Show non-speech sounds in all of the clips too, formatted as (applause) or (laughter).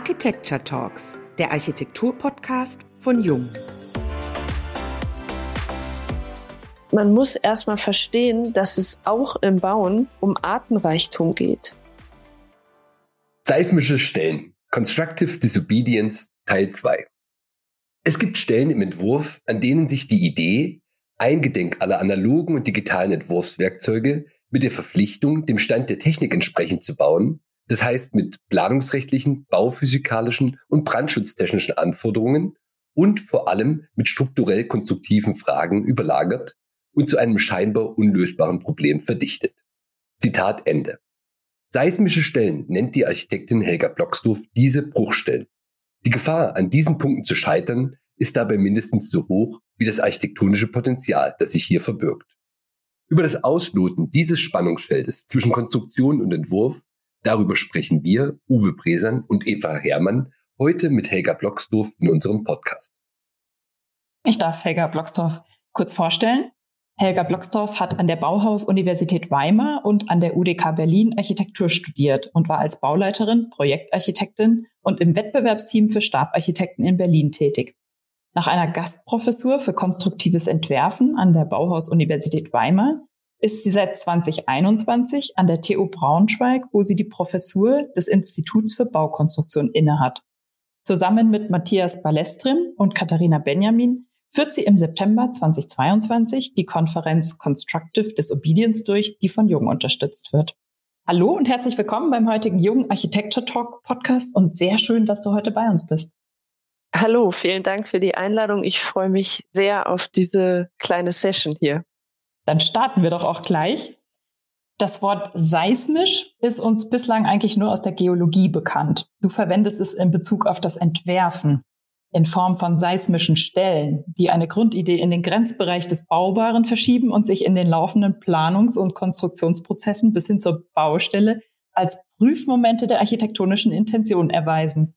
Architecture Talks, der Architektur-Podcast von Jung. Man muss erstmal verstehen, dass es auch im Bauen um Artenreichtum geht. Seismische Stellen. Constructive Disobedience Teil 2. Es gibt Stellen im Entwurf, an denen sich die Idee, eingedenk aller analogen und digitalen Entwurfswerkzeuge, mit der Verpflichtung, dem Stand der Technik entsprechend zu bauen, das heißt mit planungsrechtlichen, bauphysikalischen und brandschutztechnischen Anforderungen und vor allem mit strukturell konstruktiven Fragen überlagert und zu einem scheinbar unlösbaren Problem verdichtet. Zitat Ende. Seismische Stellen nennt die Architektin Helga Blocksdorf diese Bruchstellen. Die Gefahr, an diesen Punkten zu scheitern, ist dabei mindestens so hoch wie das architektonische Potenzial, das sich hier verbirgt. Über das Ausloten dieses Spannungsfeldes zwischen Konstruktion und Entwurf Darüber sprechen wir, Uwe Bresern und Eva Herrmann, heute mit Helga Blocksdorf in unserem Podcast. Ich darf Helga Blocksdorf kurz vorstellen. Helga Blocksdorf hat an der Bauhaus-Universität Weimar und an der UDK Berlin Architektur studiert und war als Bauleiterin, Projektarchitektin und im Wettbewerbsteam für Stabarchitekten in Berlin tätig. Nach einer Gastprofessur für konstruktives Entwerfen an der Bauhaus-Universität Weimar ist sie seit 2021 an der TU Braunschweig, wo sie die Professur des Instituts für Baukonstruktion innehat. Zusammen mit Matthias Balestrim und Katharina Benjamin führt sie im September 2022 die Konferenz Constructive Disobedience durch, die von Jung unterstützt wird. Hallo und herzlich willkommen beim heutigen Jung Architecture Talk Podcast und sehr schön, dass du heute bei uns bist. Hallo, vielen Dank für die Einladung. Ich freue mich sehr auf diese kleine Session hier. Dann starten wir doch auch gleich. Das Wort seismisch ist uns bislang eigentlich nur aus der Geologie bekannt. Du verwendest es in Bezug auf das Entwerfen in Form von seismischen Stellen, die eine Grundidee in den Grenzbereich des Baubaren verschieben und sich in den laufenden Planungs- und Konstruktionsprozessen bis hin zur Baustelle als Prüfmomente der architektonischen Intention erweisen.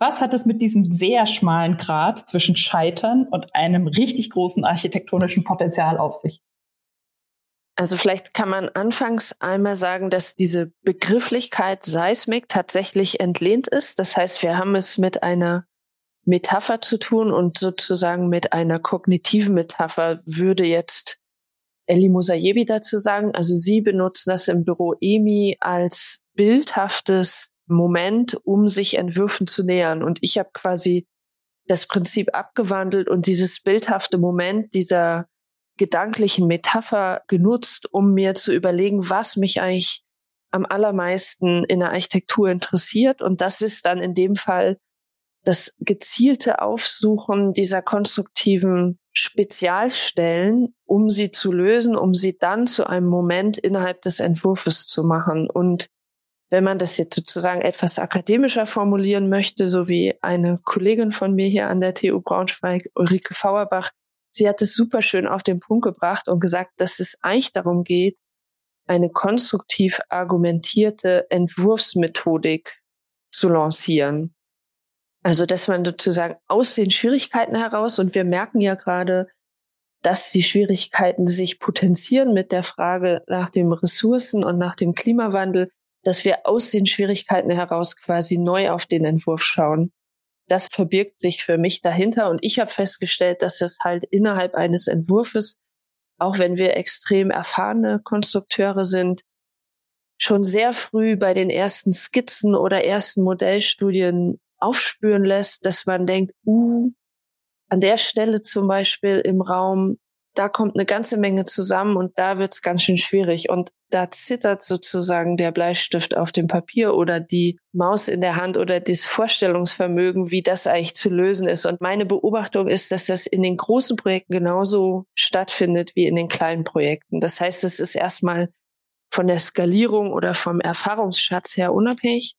Was hat es mit diesem sehr schmalen Grad zwischen Scheitern und einem richtig großen architektonischen Potenzial auf sich? Also vielleicht kann man anfangs einmal sagen, dass diese Begrifflichkeit Seismik tatsächlich entlehnt ist. Das heißt, wir haben es mit einer Metapher zu tun und sozusagen mit einer kognitiven Metapher würde jetzt Ellie Musayebi dazu sagen. Also sie benutzt das im Büro EMI als bildhaftes Moment, um sich Entwürfen zu nähern. Und ich habe quasi das Prinzip abgewandelt und dieses bildhafte Moment dieser gedanklichen Metapher genutzt, um mir zu überlegen, was mich eigentlich am allermeisten in der Architektur interessiert. Und das ist dann in dem Fall das gezielte Aufsuchen dieser konstruktiven Spezialstellen, um sie zu lösen, um sie dann zu einem Moment innerhalb des Entwurfs zu machen. Und wenn man das jetzt sozusagen etwas akademischer formulieren möchte, so wie eine Kollegin von mir hier an der TU Braunschweig, Ulrike Fauerbach, sie hat es super schön auf den Punkt gebracht und gesagt, dass es eigentlich darum geht, eine konstruktiv argumentierte Entwurfsmethodik zu lancieren. Also, dass man sozusagen aus den Schwierigkeiten heraus, und wir merken ja gerade, dass die Schwierigkeiten sich potenzieren mit der Frage nach den Ressourcen und nach dem Klimawandel, dass wir aus den Schwierigkeiten heraus quasi neu auf den Entwurf schauen das verbirgt sich für mich dahinter. Und ich habe festgestellt, dass es halt innerhalb eines Entwurfes, auch wenn wir extrem erfahrene Konstrukteure sind, schon sehr früh bei den ersten Skizzen oder ersten Modellstudien aufspüren lässt, dass man denkt, uh, an der Stelle zum Beispiel im Raum, da kommt eine ganze Menge zusammen und da wird's ganz schön schwierig. Und da zittert sozusagen der Bleistift auf dem Papier oder die Maus in der Hand oder das Vorstellungsvermögen, wie das eigentlich zu lösen ist. Und meine Beobachtung ist, dass das in den großen Projekten genauso stattfindet wie in den kleinen Projekten. Das heißt, es ist erstmal von der Skalierung oder vom Erfahrungsschatz her unabhängig.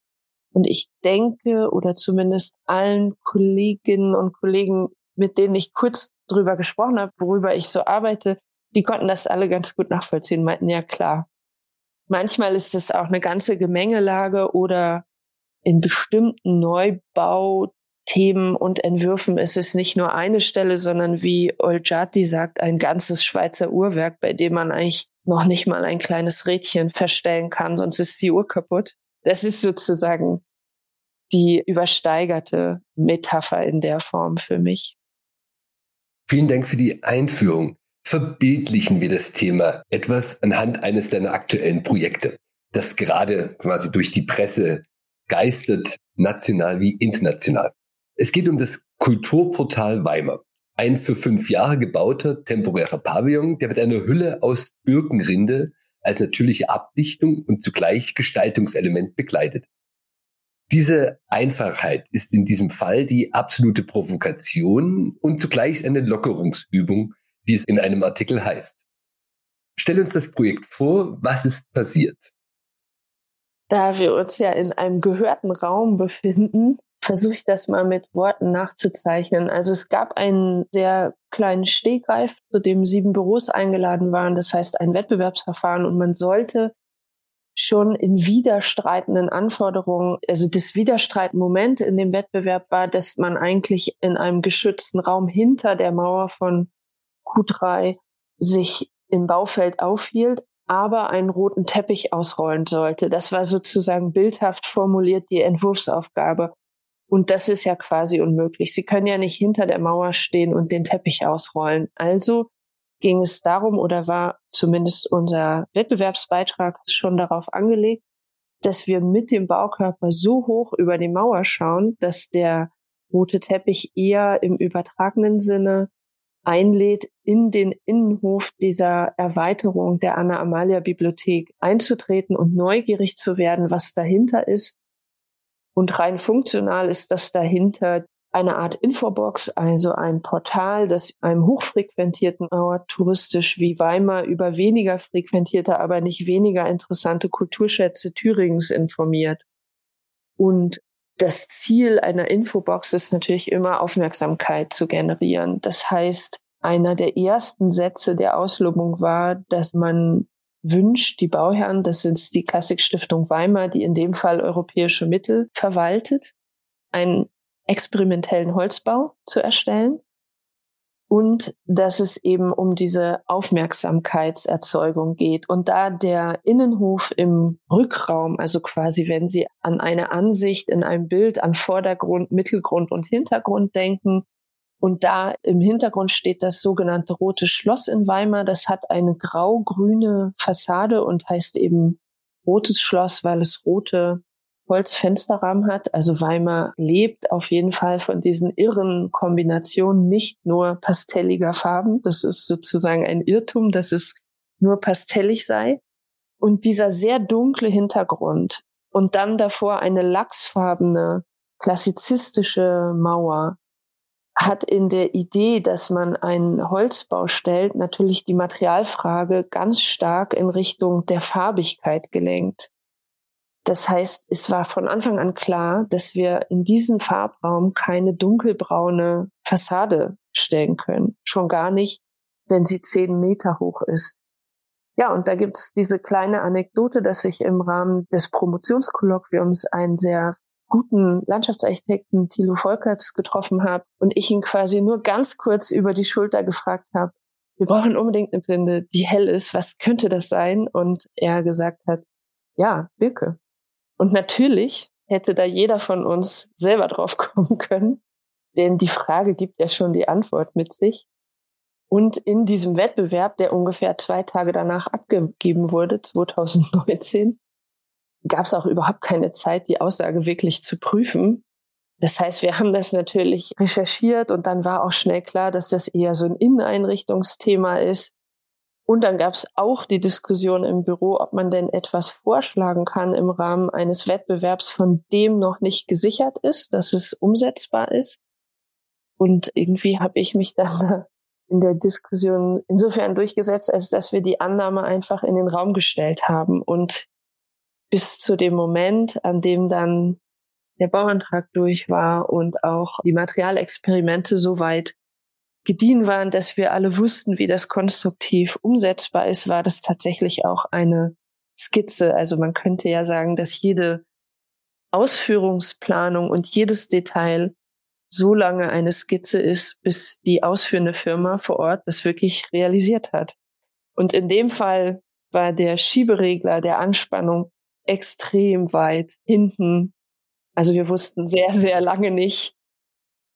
Und ich denke, oder zumindest allen Kolleginnen und Kollegen, mit denen ich kurz drüber gesprochen habe, worüber ich so arbeite, die konnten das alle ganz gut nachvollziehen, meinten, ja klar. Manchmal ist es auch eine ganze Gemengelage oder in bestimmten Neubauthemen und Entwürfen ist es nicht nur eine Stelle, sondern wie Oljati sagt, ein ganzes Schweizer Uhrwerk, bei dem man eigentlich noch nicht mal ein kleines Rädchen verstellen kann, sonst ist die Uhr kaputt. Das ist sozusagen die übersteigerte Metapher in der Form für mich. Vielen Dank für die Einführung. Verbildlichen wir das Thema etwas anhand eines deiner aktuellen Projekte, das gerade quasi durch die Presse geistert, national wie international. Es geht um das Kulturportal Weimar. Ein für fünf Jahre gebauter temporärer Pavillon, der mit einer Hülle aus Birkenrinde als natürliche Abdichtung und zugleich Gestaltungselement begleitet. Diese Einfachheit ist in diesem Fall die absolute Provokation und zugleich eine Lockerungsübung, wie es in einem Artikel heißt. Stell uns das Projekt vor, was ist passiert? Da wir uns ja in einem gehörten Raum befinden, versuche ich das mal mit Worten nachzuzeichnen. Also es gab einen sehr kleinen Stegreif, zu dem sieben Büros eingeladen waren. Das heißt ein Wettbewerbsverfahren und man sollte schon in widerstreitenden Anforderungen, also das Widerstreitmoment in dem Wettbewerb war, dass man eigentlich in einem geschützten Raum hinter der Mauer von Q3 sich im Baufeld aufhielt, aber einen roten Teppich ausrollen sollte. Das war sozusagen bildhaft formuliert die Entwurfsaufgabe. Und das ist ja quasi unmöglich. Sie können ja nicht hinter der Mauer stehen und den Teppich ausrollen. Also ging es darum oder war zumindest unser Wettbewerbsbeitrag schon darauf angelegt, dass wir mit dem Baukörper so hoch über die Mauer schauen, dass der rote Teppich eher im übertragenen Sinne einlädt, in den Innenhof dieser Erweiterung der Anna-Amalia-Bibliothek einzutreten und neugierig zu werden, was dahinter ist. Und rein funktional ist das dahinter eine Art Infobox, also ein Portal, das einem hochfrequentierten Ort touristisch wie Weimar über weniger frequentierte, aber nicht weniger interessante Kulturschätze Thüringens informiert. Und das Ziel einer Infobox ist natürlich immer Aufmerksamkeit zu generieren. Das heißt, einer der ersten Sätze der Auslobung war, dass man wünscht, die Bauherren, das ist die Klassikstiftung Weimar, die in dem Fall europäische Mittel verwaltet, ein experimentellen Holzbau zu erstellen und dass es eben um diese Aufmerksamkeitserzeugung geht. Und da der Innenhof im Rückraum, also quasi wenn Sie an eine Ansicht in einem Bild an Vordergrund, Mittelgrund und Hintergrund denken, und da im Hintergrund steht das sogenannte Rote Schloss in Weimar. Das hat eine grau-grüne Fassade und heißt eben Rotes Schloss, weil es rote Holzfensterrahmen hat. Also Weimar lebt auf jeden Fall von diesen irren Kombinationen nicht nur pastelliger Farben. Das ist sozusagen ein Irrtum, dass es nur pastellig sei. Und dieser sehr dunkle Hintergrund und dann davor eine lachsfarbene, klassizistische Mauer hat in der Idee, dass man einen Holzbau stellt, natürlich die Materialfrage ganz stark in Richtung der Farbigkeit gelenkt. Das heißt, es war von Anfang an klar, dass wir in diesem Farbraum keine dunkelbraune Fassade stellen können. Schon gar nicht, wenn sie zehn Meter hoch ist. Ja, und da gibt's diese kleine Anekdote, dass ich im Rahmen des Promotionskolloquiums einen sehr guten Landschaftsarchitekten Thilo Volkerts getroffen habe und ich ihn quasi nur ganz kurz über die Schulter gefragt habe, wir brauchen unbedingt eine Blinde, die hell ist, was könnte das sein? Und er gesagt hat, ja, Birke. Und natürlich hätte da jeder von uns selber drauf (laughs) kommen können, denn die Frage gibt ja schon die Antwort mit sich. Und in diesem Wettbewerb, der ungefähr zwei Tage danach abgegeben wurde, 2019, gab es auch überhaupt keine Zeit, die Aussage wirklich zu prüfen. Das heißt, wir haben das natürlich recherchiert und dann war auch schnell klar, dass das eher so ein Inneneinrichtungsthema ist. Und dann gab es auch die Diskussion im Büro, ob man denn etwas vorschlagen kann im Rahmen eines Wettbewerbs, von dem noch nicht gesichert ist, dass es umsetzbar ist. Und irgendwie habe ich mich dann in der Diskussion insofern durchgesetzt, als dass wir die Annahme einfach in den Raum gestellt haben. Und bis zu dem Moment, an dem dann der Bauantrag durch war und auch die Materialexperimente soweit gediehen waren, dass wir alle wussten, wie das konstruktiv umsetzbar ist, war das tatsächlich auch eine Skizze. Also man könnte ja sagen, dass jede Ausführungsplanung und jedes Detail so lange eine Skizze ist, bis die ausführende Firma vor Ort das wirklich realisiert hat. Und in dem Fall war der Schieberegler der Anspannung extrem weit hinten Also wir wussten sehr, sehr lange nicht,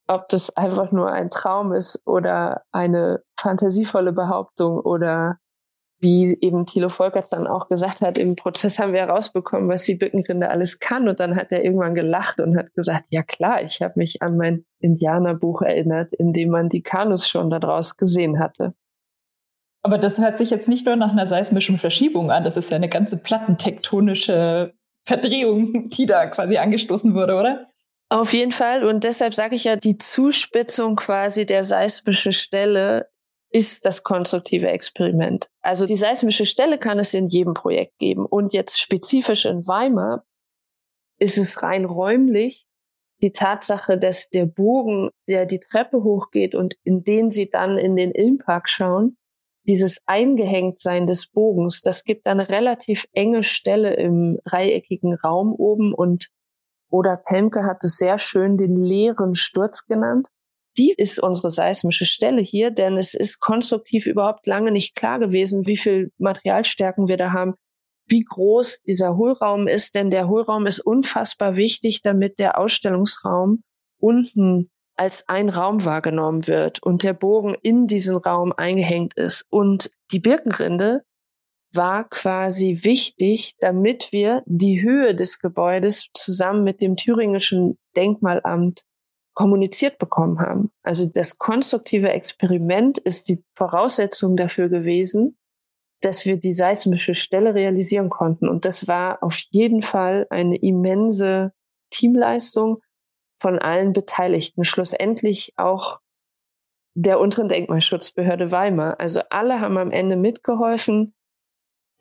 ob das einfach nur ein Traum ist oder eine fantasievolle Behauptung oder wie eben Thilo Volkerts dann auch gesagt hat, im Prozess haben wir herausbekommen, was die Birkenrinde alles kann. Und dann hat er irgendwann gelacht und hat gesagt, ja klar, ich habe mich an mein Indianerbuch erinnert, in dem man die Kanus schon daraus gesehen hatte. Aber das hört sich jetzt nicht nur nach einer seismischen Verschiebung an, das ist ja eine ganze plattentektonische Verdrehung, die da quasi angestoßen wurde, oder? Auf jeden Fall. Und deshalb sage ich ja, die Zuspitzung quasi der seismische Stelle ist das konstruktive Experiment. Also die seismische Stelle kann es in jedem Projekt geben. Und jetzt spezifisch in Weimar ist es rein räumlich die Tatsache, dass der Bogen, der die Treppe hochgeht und in den sie dann in den Ilmpark schauen, dieses Eingehängtsein des Bogens, das gibt eine relativ enge Stelle im dreieckigen Raum oben und oder Pemke hat es sehr schön den leeren Sturz genannt. Die ist unsere seismische Stelle hier, denn es ist konstruktiv überhaupt lange nicht klar gewesen, wie viel Materialstärken wir da haben, wie groß dieser Hohlraum ist, denn der Hohlraum ist unfassbar wichtig, damit der Ausstellungsraum unten als ein Raum wahrgenommen wird und der Bogen in diesen Raum eingehängt ist. Und die Birkenrinde war quasi wichtig, damit wir die Höhe des Gebäudes zusammen mit dem thüringischen Denkmalamt kommuniziert bekommen haben. Also das konstruktive Experiment ist die Voraussetzung dafür gewesen, dass wir die seismische Stelle realisieren konnten. Und das war auf jeden Fall eine immense Teamleistung von allen Beteiligten, schlussendlich auch der unteren Denkmalschutzbehörde Weimar. Also alle haben am Ende mitgeholfen,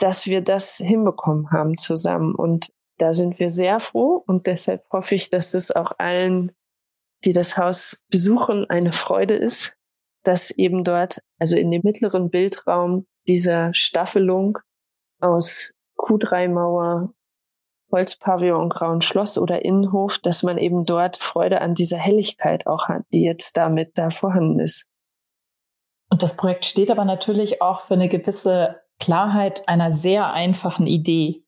dass wir das hinbekommen haben zusammen. Und da sind wir sehr froh und deshalb hoffe ich, dass es auch allen, die das Haus besuchen, eine Freude ist, dass eben dort, also in dem mittleren Bildraum dieser Staffelung aus Q3-Mauer Holzpavillon, Grauen Schloss oder Innenhof, dass man eben dort Freude an dieser Helligkeit auch hat, die jetzt damit da vorhanden ist. Und das Projekt steht aber natürlich auch für eine gewisse Klarheit einer sehr einfachen Idee,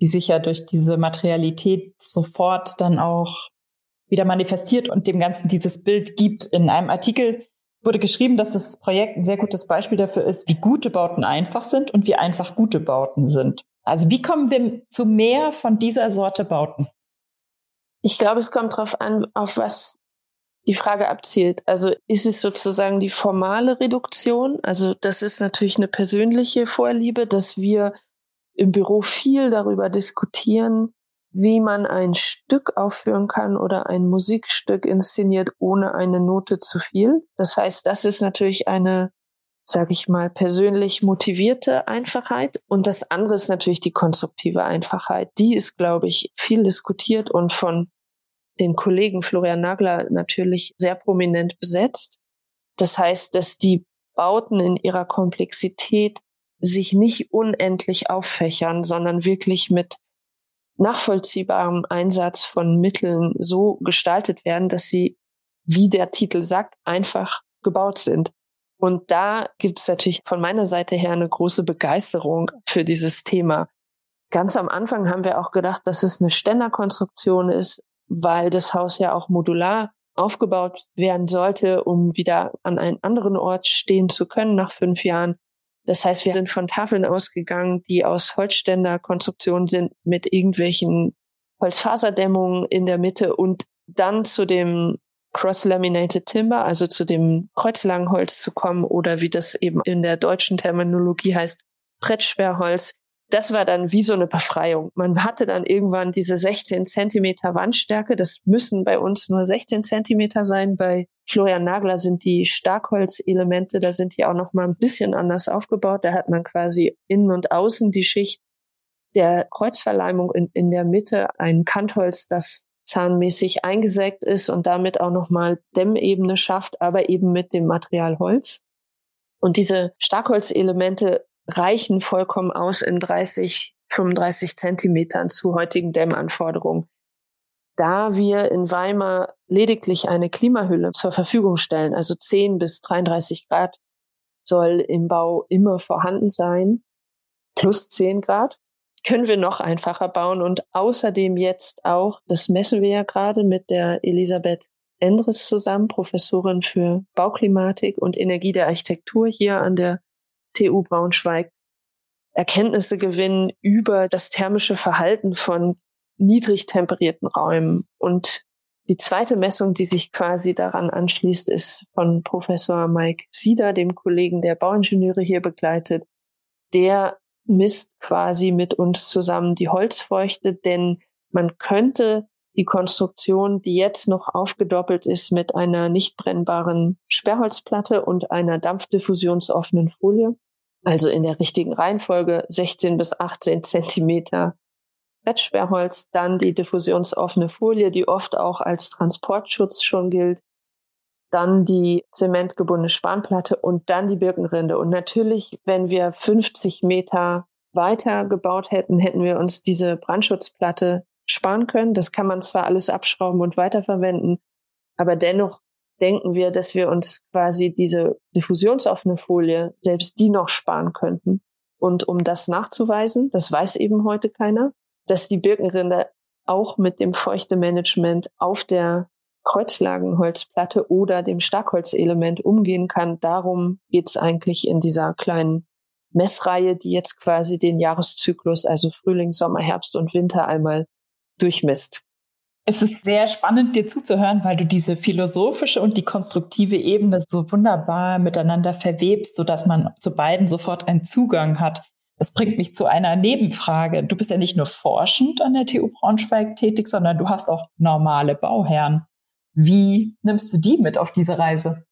die sich ja durch diese Materialität sofort dann auch wieder manifestiert und dem Ganzen dieses Bild gibt. In einem Artikel wurde geschrieben, dass das Projekt ein sehr gutes Beispiel dafür ist, wie gute Bauten einfach sind und wie einfach gute Bauten sind. Also wie kommen wir zu mehr von dieser Sorte Bauten? Ich glaube, es kommt darauf an, auf was die Frage abzielt. Also ist es sozusagen die formale Reduktion? Also das ist natürlich eine persönliche Vorliebe, dass wir im Büro viel darüber diskutieren, wie man ein Stück aufführen kann oder ein Musikstück inszeniert ohne eine Note zu viel. Das heißt, das ist natürlich eine sage ich mal, persönlich motivierte Einfachheit. Und das andere ist natürlich die konstruktive Einfachheit. Die ist, glaube ich, viel diskutiert und von den Kollegen Florian Nagler natürlich sehr prominent besetzt. Das heißt, dass die Bauten in ihrer Komplexität sich nicht unendlich auffächern, sondern wirklich mit nachvollziehbarem Einsatz von Mitteln so gestaltet werden, dass sie, wie der Titel sagt, einfach gebaut sind. Und da gibt es natürlich von meiner Seite her eine große Begeisterung für dieses Thema. Ganz am Anfang haben wir auch gedacht, dass es eine Ständerkonstruktion ist, weil das Haus ja auch modular aufgebaut werden sollte, um wieder an einen anderen Ort stehen zu können nach fünf Jahren. Das heißt, wir sind von Tafeln ausgegangen, die aus Holzständerkonstruktionen sind mit irgendwelchen Holzfaserdämmungen in der Mitte und dann zu dem Cross-Laminated Timber, also zu dem Kreuzlangenholz zu kommen oder wie das eben in der deutschen Terminologie heißt, Brettsperrholz. Das war dann wie so eine Befreiung. Man hatte dann irgendwann diese 16 Zentimeter Wandstärke. Das müssen bei uns nur 16 Zentimeter sein. Bei Florian Nagler sind die Starkholzelemente, da sind die auch noch mal ein bisschen anders aufgebaut. Da hat man quasi innen und außen die Schicht der Kreuzverleimung in, in der Mitte ein Kantholz, das zahnmäßig eingesägt ist und damit auch nochmal Dämmebene schafft, aber eben mit dem Material Holz. Und diese Starkholzelemente reichen vollkommen aus in 30, 35 Zentimetern zu heutigen Dämmanforderungen. Da wir in Weimar lediglich eine Klimahülle zur Verfügung stellen, also 10 bis 33 Grad soll im Bau immer vorhanden sein, plus 10 Grad. können wir noch einfacher bauen und außerdem jetzt auch, das messen wir ja gerade mit der Elisabeth Endres zusammen, Professorin für Bauklimatik und Energie der Architektur hier an der TU Braunschweig, Erkenntnisse gewinnen über das thermische Verhalten von niedrig temperierten Räumen. Und die zweite Messung, die sich quasi daran anschließt, ist von Professor Mike Sieder, dem Kollegen der Bauingenieure hier begleitet. Der misst quasi mit uns zusammen die Holzfeuchte, denn man könnte die Konstruktion, die jetzt noch aufgedoppelt ist mit einer nicht brennbaren Sperrholzplatte und einer dampfdiffusionsoffenen Folie, also in der richtigen Reihenfolge 16 bis 18 Zentimeter Bettsperrholz, dann die diffusionsoffene Folie, die oft auch als Transportschutz schon gilt, dann die zementgebundene Spanplatte und dann die Birkenrinde. Und natürlich, wenn wir 50 Meter weiter gebaut hätten, hätten wir uns diese Brandschutzplatte sparen können. Das kann man zwar alles abschrauben und weiterverwenden, aber dennoch denken wir, dass wir uns quasi diese diffusionsoffene Folie, selbst die noch sparen könnten. Und um das nachzuweisen, das weiß eben heute keiner, dass die Birkenrinde auch mit dem Feuchtemanagement auf der Kreuzlagenholzplatte oder dem Starkholzelement umgehen kann. Darum geht's eigentlich in dieser kleinen Messreihe, die jetzt quasi den Jahreszyklus, also Frühling, Sommer, Herbst und Winter einmal durchmisst. Es ist sehr spannend, dir zuzuhören, weil du diese philosophische und die konstruktive Ebene so wunderbar miteinander verwebst, sodass man zu beiden sofort einen Zugang hat. Das bringt mich zu einer Nebenfrage. Du bist ja nicht nur forschend an der TU Braunschweig tätig, sondern du hast auch normale Bauherren. Wie nimmst du die mit auf diese Reise?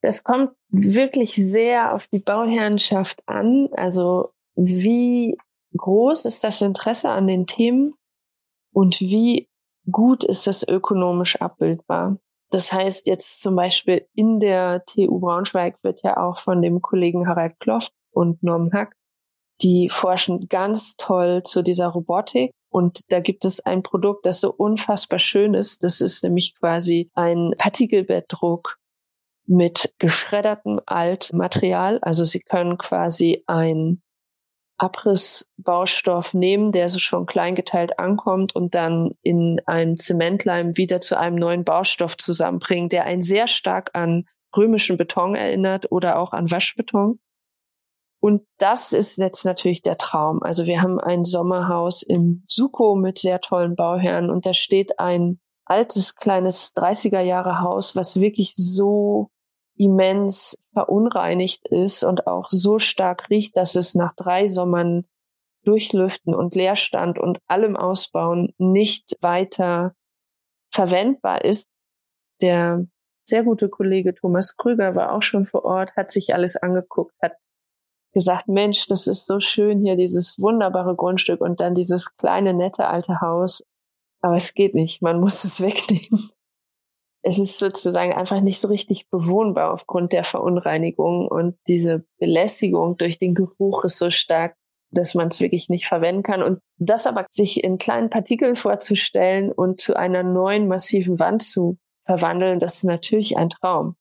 Das kommt wirklich sehr auf die Bauherrenschaft an. Also wie groß ist das Interesse an den Themen und wie gut ist das ökonomisch abbildbar? Das heißt jetzt zum Beispiel in der TU Braunschweig wird ja auch von dem Kollegen Harald Kloft und Norm Hack die forschen ganz toll zu dieser Robotik. Und da gibt es ein Produkt, das so unfassbar schön ist. Das ist nämlich quasi ein Partikelbettdruck mit geschreddertem Altmaterial. Also Sie können quasi ein Abrissbaustoff nehmen, der so schon kleingeteilt ankommt und dann in einem Zementleim wieder zu einem neuen Baustoff zusammenbringen, der einen sehr stark an römischen Beton erinnert oder auch an Waschbeton. Und das ist jetzt natürlich der Traum. Also wir haben ein Sommerhaus in Suko mit sehr tollen Bauherren und da steht ein altes, kleines 30er Jahre Haus, was wirklich so immens verunreinigt ist und auch so stark riecht, dass es nach drei Sommern durchlüften und Leerstand und allem Ausbauen nicht weiter verwendbar ist. Der sehr gute Kollege Thomas Krüger war auch schon vor Ort, hat sich alles angeguckt, hat gesagt, Mensch, das ist so schön hier, dieses wunderbare Grundstück und dann dieses kleine, nette alte Haus. Aber es geht nicht, man muss es (laughs) wegnehmen. Es ist sozusagen einfach nicht so richtig bewohnbar aufgrund der Verunreinigung und diese Belästigung durch den Geruch ist so stark, dass man es wirklich nicht verwenden kann. Und das aber sich in kleinen Partikeln vorzustellen und zu einer neuen massiven Wand zu verwandeln, das ist natürlich ein Traum.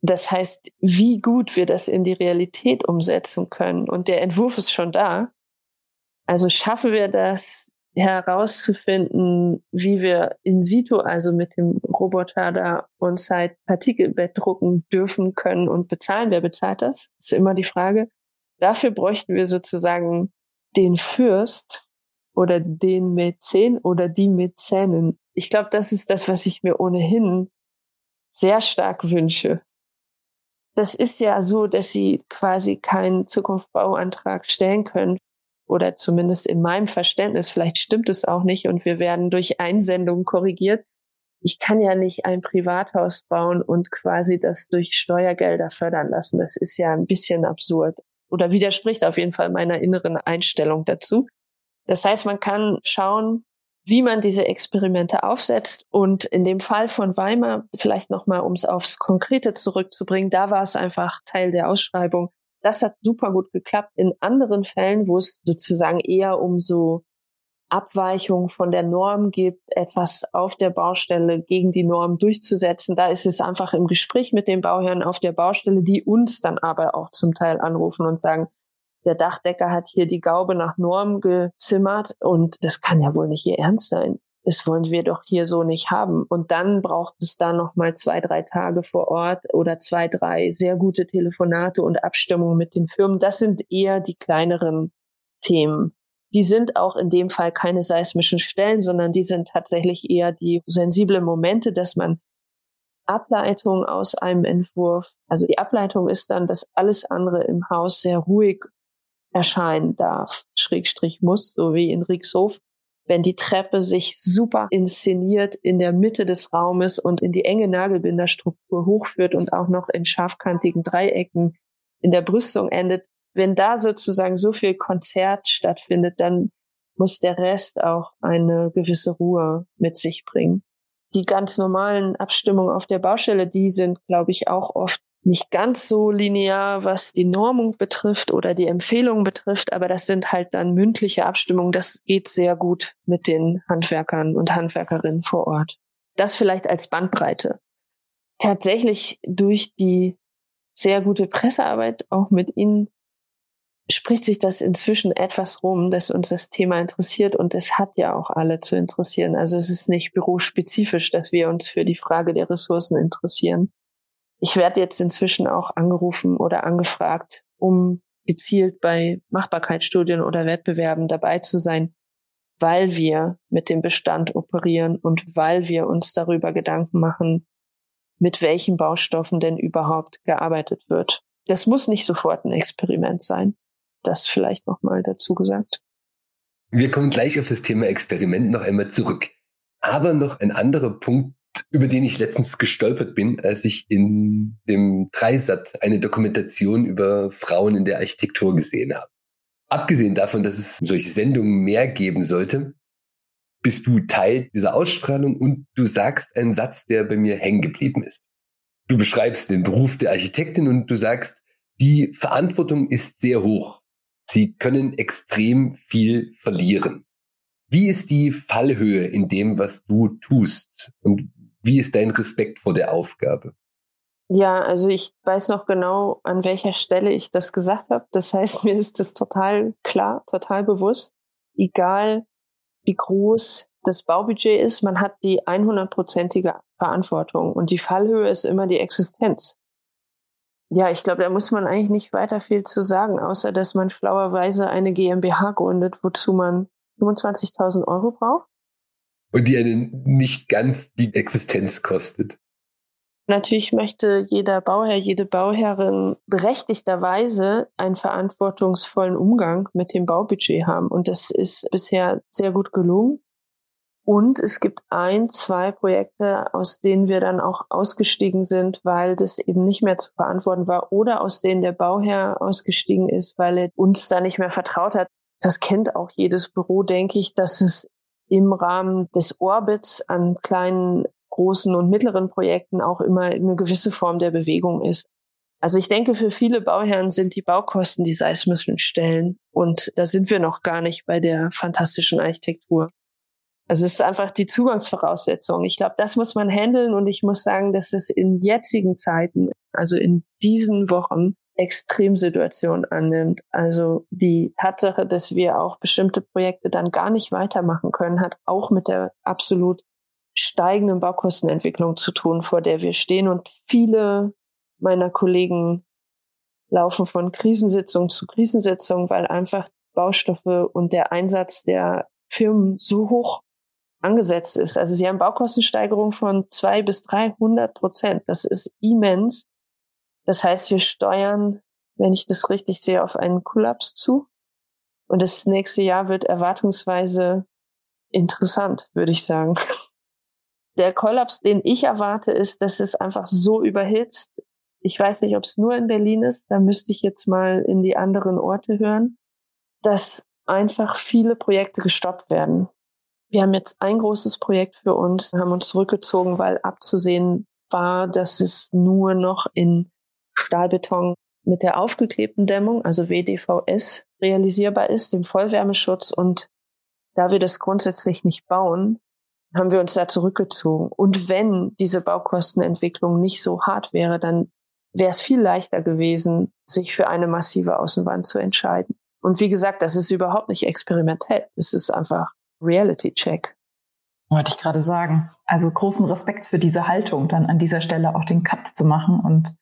Das heißt, wie gut wir das in die Realität umsetzen können. Und der Entwurf ist schon da. Also schaffen wir das herauszufinden, wie wir in situ, also mit dem Roboter da on-site Partikelbett drucken dürfen können und bezahlen. Wer bezahlt das? Das ist immer die Frage. Dafür bräuchten wir sozusagen den Fürst oder den Mäzen oder die Mäzenen. Ich glaube, das ist das, was ich mir ohnehin sehr stark wünsche das ist ja so, dass sie quasi keinen Zukunftsbauantrag stellen können. Oder zumindest in meinem Verständnis, vielleicht stimmt es auch nicht und wir werden durch Einsendungen korrigiert. Ich kann ja nicht ein Privathaus bauen und quasi das durch Steuergelder fördern lassen. Das ist ja ein bisschen absurd oder widerspricht auf jeden Fall meiner inneren Einstellung dazu. Das heißt, man kann schauen, wie man diese Experimente aufsetzt. Und in dem Fall von Weimar, vielleicht nochmal, um es aufs Konkrete zurückzubringen, da war es einfach Teil der Ausschreibung. Das hat super gut geklappt. In anderen Fällen, wo es sozusagen eher um so Abweichungen von der Norm gibt, etwas auf der Baustelle gegen die Norm durchzusetzen. Da ist es einfach im Gespräch mit den Bauherren auf der Baustelle, die uns dann aber auch zum Teil anrufen und sagen, der Dachdecker hat hier die Gaube nach Norm gezimmert und das kann ja wohl nicht ihr Ernst sein. Das wollen wir doch hier so nicht haben. Und dann braucht es da noch mal zwei, drei Tage vor Ort oder zwei, drei sehr gute Telefonate und Abstimmungen mit den Firmen. Das sind eher die kleineren Themen. Die sind auch in dem Fall keine seismischen Stellen, sondern die sind tatsächlich eher die sensible Momente, dass man Ableitung aus einem Entwurf, also die Ableitung ist dann, dass alles andere im Haus sehr ruhig erscheinen darf, Schrägstrich muss, so wie in Riekshof. Wenn die Treppe sich super inszeniert in der Mitte des Raumes und in die enge Nagelbinderstruktur hochführt und auch noch in scharfkantigen Dreiecken in der Brüstung endet, wenn da sozusagen so viel Konzert stattfindet, dann muss der Rest auch eine gewisse Ruhe mit sich bringen. Die ganz normalen Abstimmungen auf der Baustelle, die sind, glaube ich, auch oft nicht ganz so linear, was die Normung betrifft oder die Empfehlungen betrifft, aber das sind halt dann mündliche Abstimmungen. Das geht sehr gut mit den Handwerkern und Handwerkerinnen vor Ort. Das vielleicht als Bandbreite. Tatsächlich durch die sehr gute Pressearbeit auch mit Ihnen spricht sich das inzwischen etwas rum, dass uns das Thema interessiert und es hat ja auch alle zu interessieren. Also es ist nicht bürospezifisch, dass wir uns für die Frage der Ressourcen interessieren. Ich werde jetzt inzwischen auch angerufen oder angefragt, um gezielt bei Machbarkeitsstudien oder Wettbewerben dabei zu sein, weil wir mit dem Bestand operieren und weil wir uns darüber Gedanken machen, mit welchen Baustoffen denn überhaupt gearbeitet wird. Das muss nicht sofort ein Experiment sein. Das vielleicht nochmal dazu gesagt. Wir kommen gleich auf das Thema Experiment noch einmal zurück. Aber noch ein anderer Punkt, über den ich letztens gestolpert bin, als ich in dem Dreisat eine Dokumentation über Frauen in der Architektur gesehen habe. Abgesehen davon, dass es solche Sendungen mehr geben sollte, bist du Teil dieser Ausstrahlung und du sagst einen Satz, der bei mir hängen geblieben ist. Du beschreibst den Beruf der Architektin und du sagst, die Verantwortung ist sehr hoch. Sie können extrem viel verlieren. Wie ist die Fallhöhe in dem, was du tust? Und wie ist dein Respekt vor der Aufgabe? Ja, also ich weiß noch genau, an welcher Stelle ich das gesagt habe. Das heißt, (laughs) mir ist das total klar, total bewusst. Egal, wie groß das Baubudget ist, man hat die 100-prozentige Verantwortung und die Fallhöhe ist immer die Existenz. Ja, ich glaube, da muss man eigentlich nicht weiter viel zu sagen, außer dass man schlauerweise eine GmbH gründet, wozu man 25.000 Euro braucht. Und die einen nicht ganz die Existenz kostet. Natürlich möchte jeder Bauherr, jede Bauherrin berechtigterweise einen verantwortungsvollen Umgang mit dem Baubudget haben. Und das ist bisher sehr gut gelungen. Und es gibt ein, zwei Projekte, aus denen wir dann auch ausgestiegen sind, weil das eben nicht mehr zu verantworten war oder aus denen der Bauherr ausgestiegen ist, weil er uns da nicht mehr vertraut hat. Das kennt auch jedes Büro, denke ich, dass es im Rahmen des Orbits an kleinen, großen und mittleren Projekten auch immer eine gewisse Form der Bewegung ist. Also ich denke, für viele Bauherren sind die Baukosten die seismischen Stellen. Und da sind wir noch gar nicht bei der fantastischen Architektur. Also es ist einfach die Zugangsvoraussetzung. Ich glaube, das muss man handeln und ich muss sagen, dass es in jetzigen Zeiten, also in diesen Wochen, Extremsituationen annimmt. Also die Tatsache, dass wir auch bestimmte Projekte dann gar nicht weitermachen können, hat auch mit der absolut steigenden Baukostenentwicklung zu tun, vor der wir stehen. Und viele meiner Kollegen laufen von Krisensitzung zu Krisensitzung, weil einfach Baustoffe und der Einsatz der Firmen so hoch angesetzt ist. Also sie haben Baukostensteigerung von zwei bis 300 Prozent. Das ist immens. Das heißt, wir steuern, wenn ich das richtig sehe, auf einen Kollaps zu. Und das nächste Jahr wird erwartungsweise interessant, würde ich sagen. (laughs) Der Kollaps, den ich erwarte, ist, dass es einfach so überhitzt. Ich weiß nicht, ob es nur in Berlin ist. Da müsste ich jetzt mal in die anderen Orte hören, dass einfach viele Projekte gestoppt werden. Wir haben jetzt ein großes Projekt für uns, haben uns zurückgezogen, weil abzusehen war, dass es nur noch in Stahlbeton mit der aufgeklebten Dämmung, also WDVS, realisierbar ist, dem Vollwärmeschutz. Und da wir das grundsätzlich nicht bauen, haben wir uns da zurückgezogen. Und wenn diese Baukostenentwicklung nicht so hart wäre, dann wäre es viel leichter gewesen, sich für eine massive Außenwand zu entscheiden. Und wie gesagt, das ist überhaupt nicht experimentell. Es ist einfach Reality Check. Wollte ich gerade sagen. Also großen Respekt für diese Haltung, dann an dieser Stelle auch den Cut zu machen und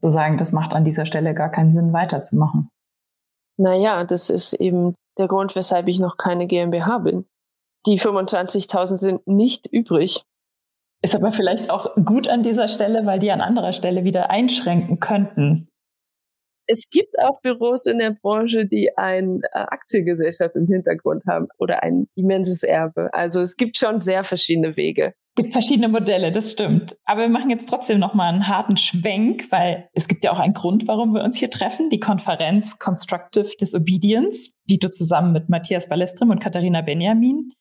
zu sagen, das macht an dieser Stelle gar keinen Sinn, weiterzumachen. Naja, das ist eben der Grund, weshalb ich noch keine GmbH bin. Die 25.000 sind nicht übrig. Ist aber vielleicht auch gut an dieser Stelle, weil die an anderer Stelle wieder einschränken könnten. Es gibt auch Büros in der Branche, die eine äh, Aktiengesellschaft im Hintergrund haben oder ein immenses Erbe. Also es gibt schon sehr verschiedene Wege. Es gibt verschiedene Modelle, das stimmt. Aber wir machen jetzt trotzdem noch mal einen harten Schwenk, weil es gibt ja auch einen Grund, warum wir uns hier treffen, die Konferenz Constructive Disobedience, die du zusammen mit Matthias Balestrim und Katharina Benjamin,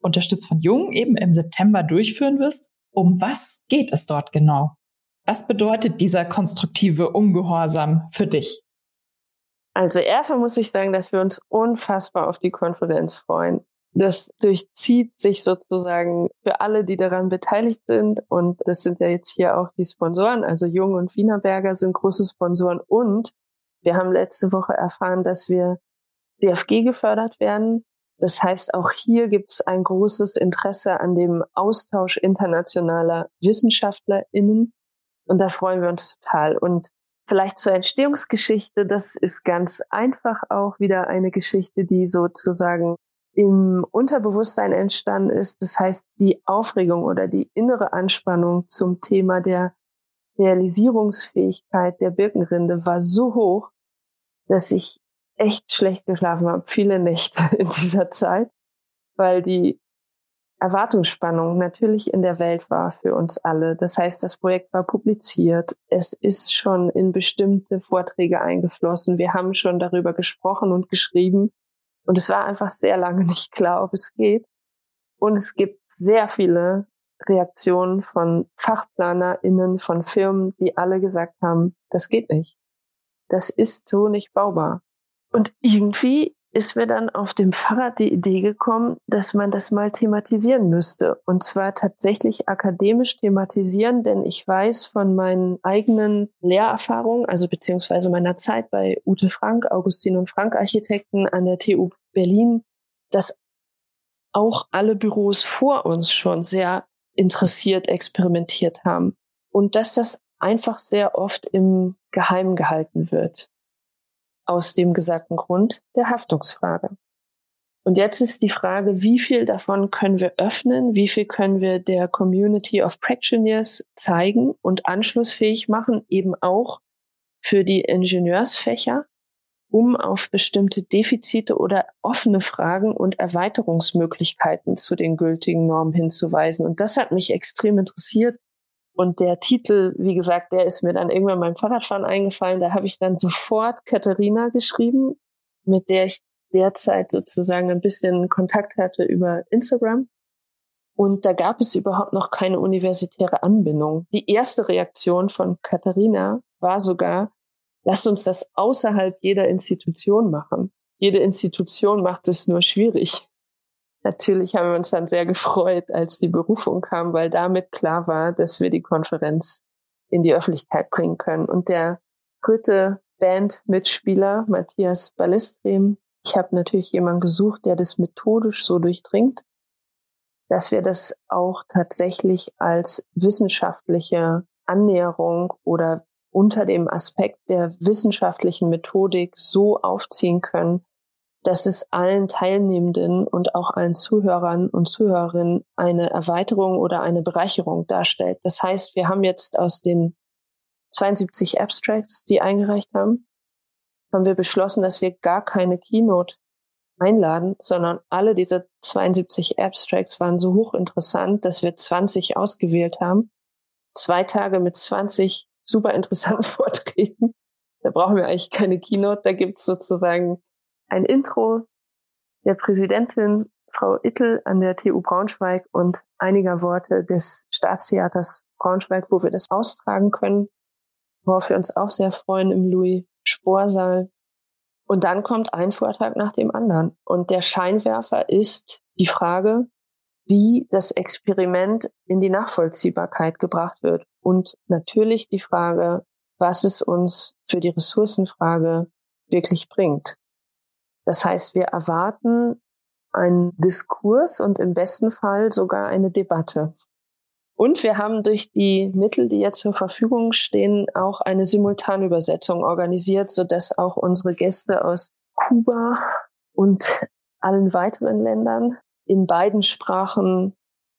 unterstützt von Jung, eben im September durchführen wirst. Um was geht es dort genau? Was bedeutet dieser konstruktive Ungehorsam für dich? Also erstmal muss ich sagen, dass wir uns unfassbar auf die Konferenz freuen. Das durchzieht sich sozusagen für alle, die daran beteiligt sind. Und das sind ja jetzt hier auch die Sponsoren. Also Jung und Wienerberger sind große Sponsoren. Und wir haben letzte Woche erfahren, dass wir DFG gefördert werden. Das heißt, auch hier gibt es ein großes Interesse an dem Austausch internationaler WissenschaftlerInnen. Und da freuen wir uns total. Und vielleicht zur Entstehungsgeschichte, das ist ganz einfach auch wieder eine Geschichte, die sozusagen im Unterbewusstsein entstanden ist. Das heißt, die Aufregung oder die innere Anspannung zum Thema der Realisierungsfähigkeit der Birkenrinde war so hoch, dass ich echt schlecht geschlafen habe, viele Nächte (laughs) in dieser Zeit, weil die Erwartungsspannung natürlich in der Welt war für uns alle. Das heißt, das Projekt war publiziert. Es ist schon in bestimmte Vorträge eingeflossen. Wir haben schon darüber gesprochen und geschrieben. Und es war einfach sehr lange nicht (laughs) klar, ob es geht. Und es gibt sehr viele Reaktionen von FachplanerInnen, von Firmen, die alle gesagt haben, das geht nicht. Das ist so nicht baubar. Und irgendwie ist mir dann auf dem Fahrrad die Idee gekommen, dass man das mal thematisieren müsste. Und zwar tatsächlich akademisch thematisieren, denn ich weiß von meinen eigenen Lehrerfahrungen, also beziehungsweise meiner Zeit bei Ute Frank, Augustin und Frank Architekten an der TU Berlin, dass auch alle Büros vor uns schon sehr interessiert experimentiert haben. Und dass das einfach sehr oft im Geheimen gehalten wird aus dem gesagten Grund der Haftungsfrage. Und jetzt ist die Frage, wie viel davon können wir öffnen, wie viel können wir der Community of Practitioners zeigen und anschlussfähig machen, eben auch für die Ingenieursfächer, um auf bestimmte Defizite oder offene Fragen und Erweiterungsmöglichkeiten zu den gültigen Normen hinzuweisen. Und das hat mich extrem interessiert, und der Titel, wie gesagt, der ist mir dann irgendwann beim Fahrradfahren eingefallen. Da habe ich dann sofort Katharina geschrieben, mit der ich derzeit sozusagen ein bisschen Kontakt hatte über Instagram. Und da gab es überhaupt noch keine universitäre Anbindung. Die erste Reaktion von Katharina war sogar, lass uns das außerhalb jeder Institution machen. Jede Institution macht es nur schwierig natürlich haben wir uns dann sehr gefreut, als die Berufung kam, weil damit klar war, dass wir die Konferenz in die Öffentlichkeit bringen können. Und der dritte Bandmitspieler, Matthias Ballestream, ich habe natürlich jemanden gesucht, der das methodisch so durchdringt, dass wir das auch tatsächlich als wissenschaftliche Annäherung oder unter dem Aspekt der wissenschaftlichen Methodik so aufziehen können, dass es allen Teilnehmenden und auch allen Zuhörern und Zuhörerinnen eine Erweiterung oder eine Bereicherung darstellt. Das heißt, wir haben jetzt aus den 72 Abstracts, die eingereicht haben, haben wir beschlossen, dass wir gar keine Keynote einladen, sondern alle diese 72 Abstracts waren so hochinteressant, dass wir 20 ausgewählt haben. Zwei Tage mit 20 super interessanten (laughs) Vorträgen. Da brauchen wir eigentlich keine Keynote. Da gibt's sozusagen ein Intro der Präsidentin Frau Ittel an der TU Braunschweig und einiger Worte des Staatstheaters Braunschweig, wo wir das austragen können, worauf wir uns auch sehr freuen im Louis Spohr Saal. Und dann kommt ein Vortrag nach dem anderen. Und der Scheinwerfer ist die Frage, wie das Experiment in die Nachvollziehbarkeit gebracht wird. Und natürlich die Frage, was es uns für die Ressourcenfrage wirklich bringt. Das heißt, wir erwarten einen Diskurs und im besten Fall sogar eine Debatte. Und wir haben durch die Mittel, die jetzt zur Verfügung stehen, auch eine Simultanübersetzung organisiert, sodass auch unsere Gäste aus Kuba und allen weiteren Ländern in beiden Sprachen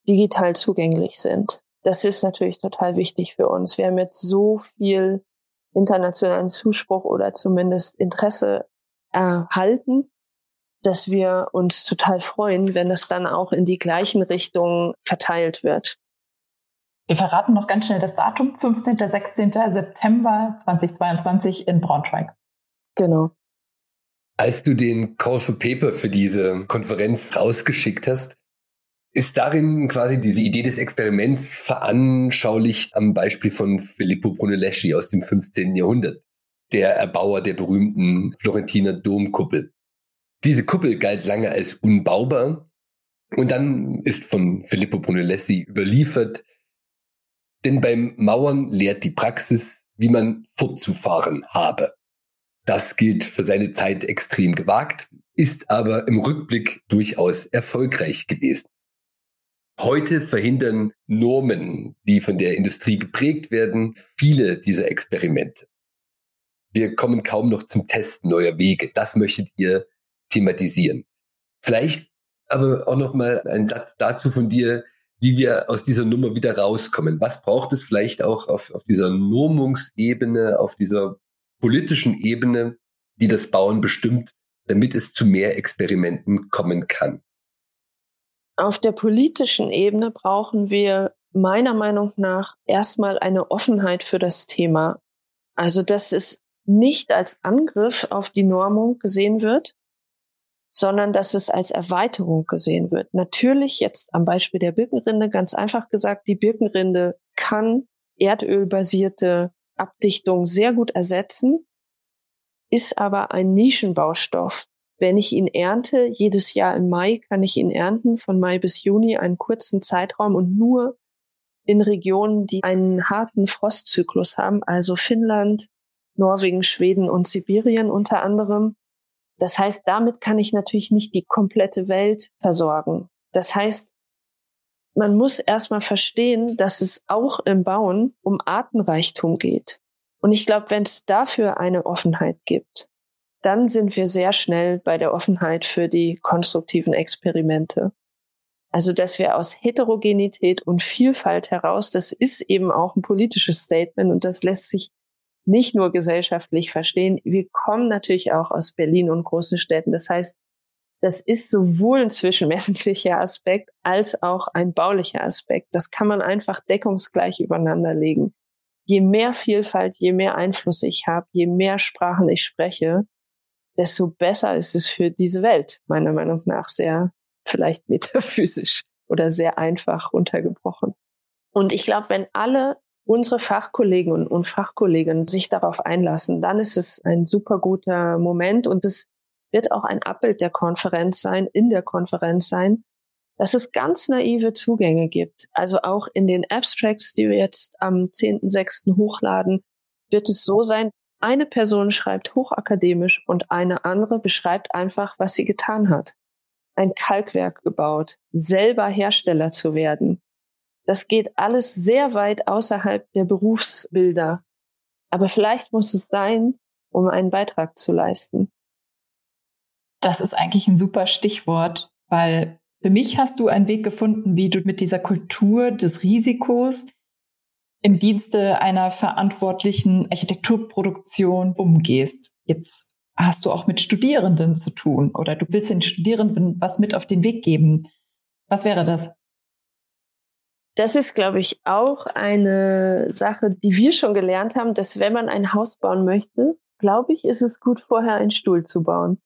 digital zugänglich sind. Das ist natürlich total wichtig für uns. Wir haben jetzt so viel internationalen Zuspruch oder zumindest Interesse erhalten, dass wir uns total freuen, wenn das dann auch in die gleichen Richtungen verteilt wird. Wir verraten noch ganz schnell das Datum, 15. 16. September 2022 in Braunschweig. Genau. Als du den Call for Paper für diese Konferenz rausgeschickt hast, ist darin quasi diese Idee des Experiments veranschaulicht am Beispiel von Filippo Brunelleschi aus dem 15. Jahrhundert, der Erbauer der berühmten Florentiner Domkuppel. Diese Kuppel galt lange als unbaubar und dann ist von Filippo Brunelleschi überliefert, denn beim Mauern lehrt die Praxis, wie man fortzufahren habe. Das gilt für seine Zeit extrem gewagt, ist aber im Rückblick durchaus erfolgreich gewesen. Heute verhindern Normen, die von der Industrie geprägt werden, viele dieser Experimente. Wir kommen kaum noch zum Testen neuer Wege. Das möchtet ihr thematisieren. Vielleicht aber auch noch mal ein Satz dazu von dir, wie wir aus dieser Nummer wieder rauskommen. Was braucht es vielleicht auch auf, auf dieser Normungsebene, auf dieser politischen Ebene, die das Bauen bestimmt, damit es zu mehr Experimenten kommen kann. Auf der politischen Ebene brauchen wir meiner Meinung nach erstmal eine Offenheit für das Thema. Also, dass es nicht als Angriff auf die Normung gesehen wird, sondern dass es als Erweiterung gesehen wird. Natürlich jetzt am Beispiel der Birkenrinde ganz einfach gesagt, die Birkenrinde kann erdölbasierte Abdichtung sehr gut ersetzen, ist aber ein Nischenbaustoff. Wenn ich ihn ernte, jedes Jahr im Mai kann ich ihn ernten, von Mai bis Juni einen kurzen Zeitraum und nur in Regionen, die einen harten Frostzyklus haben, also Finnland, Norwegen, Schweden und Sibirien unter anderem. Das heißt, damit kann ich natürlich nicht die komplette Welt versorgen. Das heißt, man muss erstmal verstehen, dass es auch im Bauen um Artenreichtum geht. Und ich glaube, wenn es dafür eine Offenheit gibt, dann sind wir sehr schnell bei der Offenheit für die konstruktiven Experimente. Also, dass wir aus Heterogenität und Vielfalt heraus, das ist eben auch ein politisches Statement und das lässt sich nicht nur gesellschaftlich verstehen. Wir kommen natürlich auch aus Berlin und großen Städten. Das heißt, das ist sowohl ein zwischenmenschlicher Aspekt als auch ein baulicher Aspekt. Das kann man einfach deckungsgleich übereinander legen. Je mehr Vielfalt, je mehr Einfluss ich habe, je mehr Sprachen ich spreche, desto besser ist es für diese Welt, meiner Meinung nach sehr vielleicht (laughs) metaphysisch oder sehr einfach runtergebrochen. Und ich glaube, wenn alle unsere Fachkollegen und, Fachkolleginnen sich darauf einlassen, dann ist es ein super guter Moment und es wird auch ein Abbild der Konferenz sein, in der Konferenz sein, dass es ganz naive Zugänge gibt. Also auch in den Abstracts, die wir jetzt am 10.6. hochladen, wird es so sein, eine Person schreibt hochakademisch und eine andere beschreibt einfach, was sie getan hat. Ein Kalkwerk gebaut, selber Hersteller zu werden. Das geht alles sehr weit außerhalb der Berufsbilder. Aber vielleicht muss es sein, um einen Beitrag zu leisten. Das ist eigentlich ein super Stichwort, weil für mich hast du einen Weg gefunden, wie du mit dieser Kultur des Risikos im Dienste einer verantwortlichen Architekturproduktion umgehst. Jetzt hast du auch mit Studierenden zu tun oder du willst den Studierenden was mit auf den Weg geben. Was wäre das? Das ist, glaube ich, auch eine Sache, die wir schon gelernt haben, dass wenn man ein Haus bauen möchte, glaube ich, ist es gut, vorher einen Stuhl zu bauen.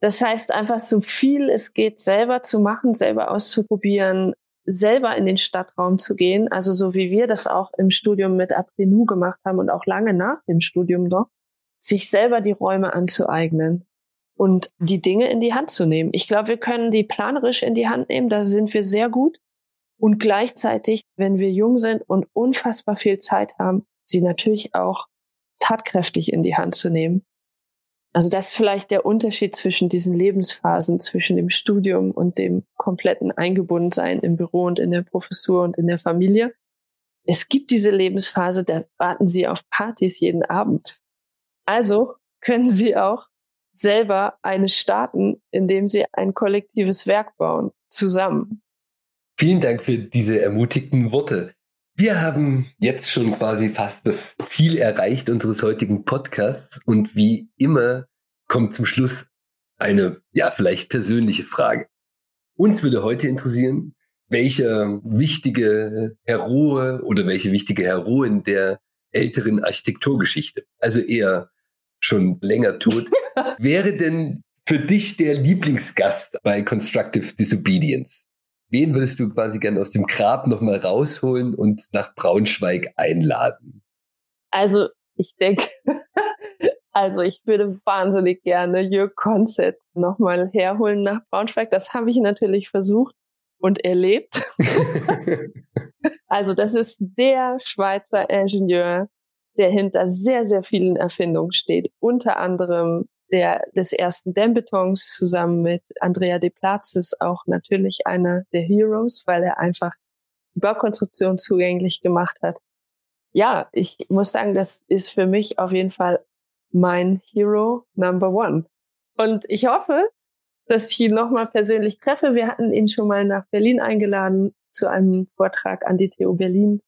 Das heißt einfach so viel es geht selber zu machen, selber auszuprobieren, selber in den Stadtraum zu gehen. Also so wie wir das auch im Studium mit Aprenu gemacht haben und auch lange nach dem Studium noch, sich selber die Räume anzueignen und die Dinge in die Hand zu nehmen. Ich glaube, wir können die planerisch in die Hand nehmen, da sind wir sehr gut. Und gleichzeitig, wenn wir jung sind und unfassbar viel Zeit haben, sie natürlich auch tatkräftig in die Hand zu nehmen. Also das ist vielleicht der Unterschied zwischen diesen Lebensphasen, zwischen dem Studium und dem kompletten Eingebundensein im Büro und in der Professur und in der Familie. Es gibt diese Lebensphase, da warten Sie auf Partys jeden Abend. Also können Sie auch selber eine starten, indem Sie ein kollektives Werk bauen, zusammen. Vielen Dank für diese ermutigten Worte. Wir haben jetzt schon quasi fast das Ziel erreicht unseres heutigen Podcasts und wie immer kommt zum Schluss eine, ja, vielleicht persönliche Frage. Uns würde heute interessieren, welche wichtige Heroe oder welche wichtige Heroin der älteren Architekturgeschichte, also eher schon länger tot, (laughs) wäre denn für dich der Lieblingsgast bei Constructive Disobedience? Wen würdest du quasi gerne aus dem Grab nochmal rausholen und nach Braunschweig einladen? Also, ich denke, (laughs) also ich würde wahnsinnig gerne Jörg Konzett nochmal herholen nach Braunschweig. Das habe ich natürlich versucht und erlebt. (laughs) also das ist der Schweizer Ingenieur, der hinter sehr, sehr vielen Erfindungen steht. Unter anderem der, des ersten Dämmbetons zusammen mit Andrea de Platz ist auch natürlich einer der Heroes, weil er einfach die Baukonstruktion zugänglich gemacht hat. Ja, ich muss sagen, das ist für mich auf jeden Fall mein Hero Number One. Und ich hoffe, dass ich ihn nochmal persönlich treffe. Wir hatten ihn schon mal nach Berlin eingeladen zu einem Vortrag an die TU Berlin.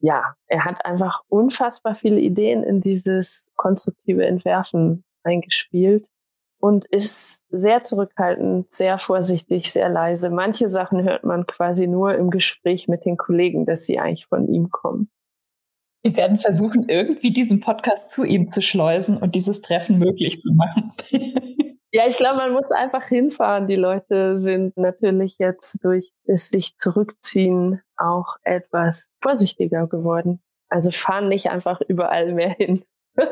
Ja, er hat einfach unfassbar viele Ideen in dieses konstruktive Entwerfen eingespielt und ist sehr zurückhaltend, sehr vorsichtig, sehr leise. Manche Sachen hört man quasi nur im Gespräch mit den Kollegen, dass sie eigentlich von ihm kommen. Wir werden versuchen, irgendwie diesen Podcast zu ihm zu schleusen und dieses Treffen möglich zu machen. (laughs) Ja, ich glaube, man muss einfach hinfahren. Die Leute sind natürlich jetzt durch das sich zurückziehen auch etwas vorsichtiger geworden. Also fahren nicht einfach überall mehr hin. (laughs)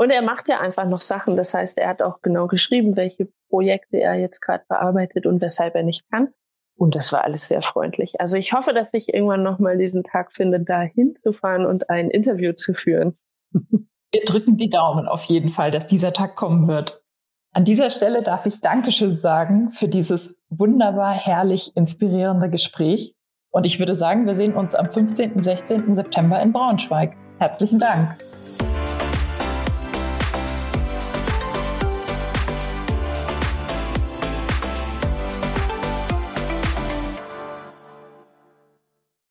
Und er macht ja einfach noch Sachen. Das heißt, er hat auch genau geschrieben, welche Projekte er jetzt gerade bearbeitet und weshalb er nicht kann. Und das war alles sehr freundlich. Also ich hoffe, dass ich irgendwann nochmal diesen Tag finde, da hinzufahren und ein Interview zu führen. Wir drücken die Daumen auf jeden Fall, dass dieser Tag kommen wird. An dieser Stelle darf ich Dankeschön sagen für dieses wunderbar, herrlich, inspirierende Gespräch. Und ich würde sagen, wir sehen uns am 15. 16. September in Braunschweig. Herzlichen Dank.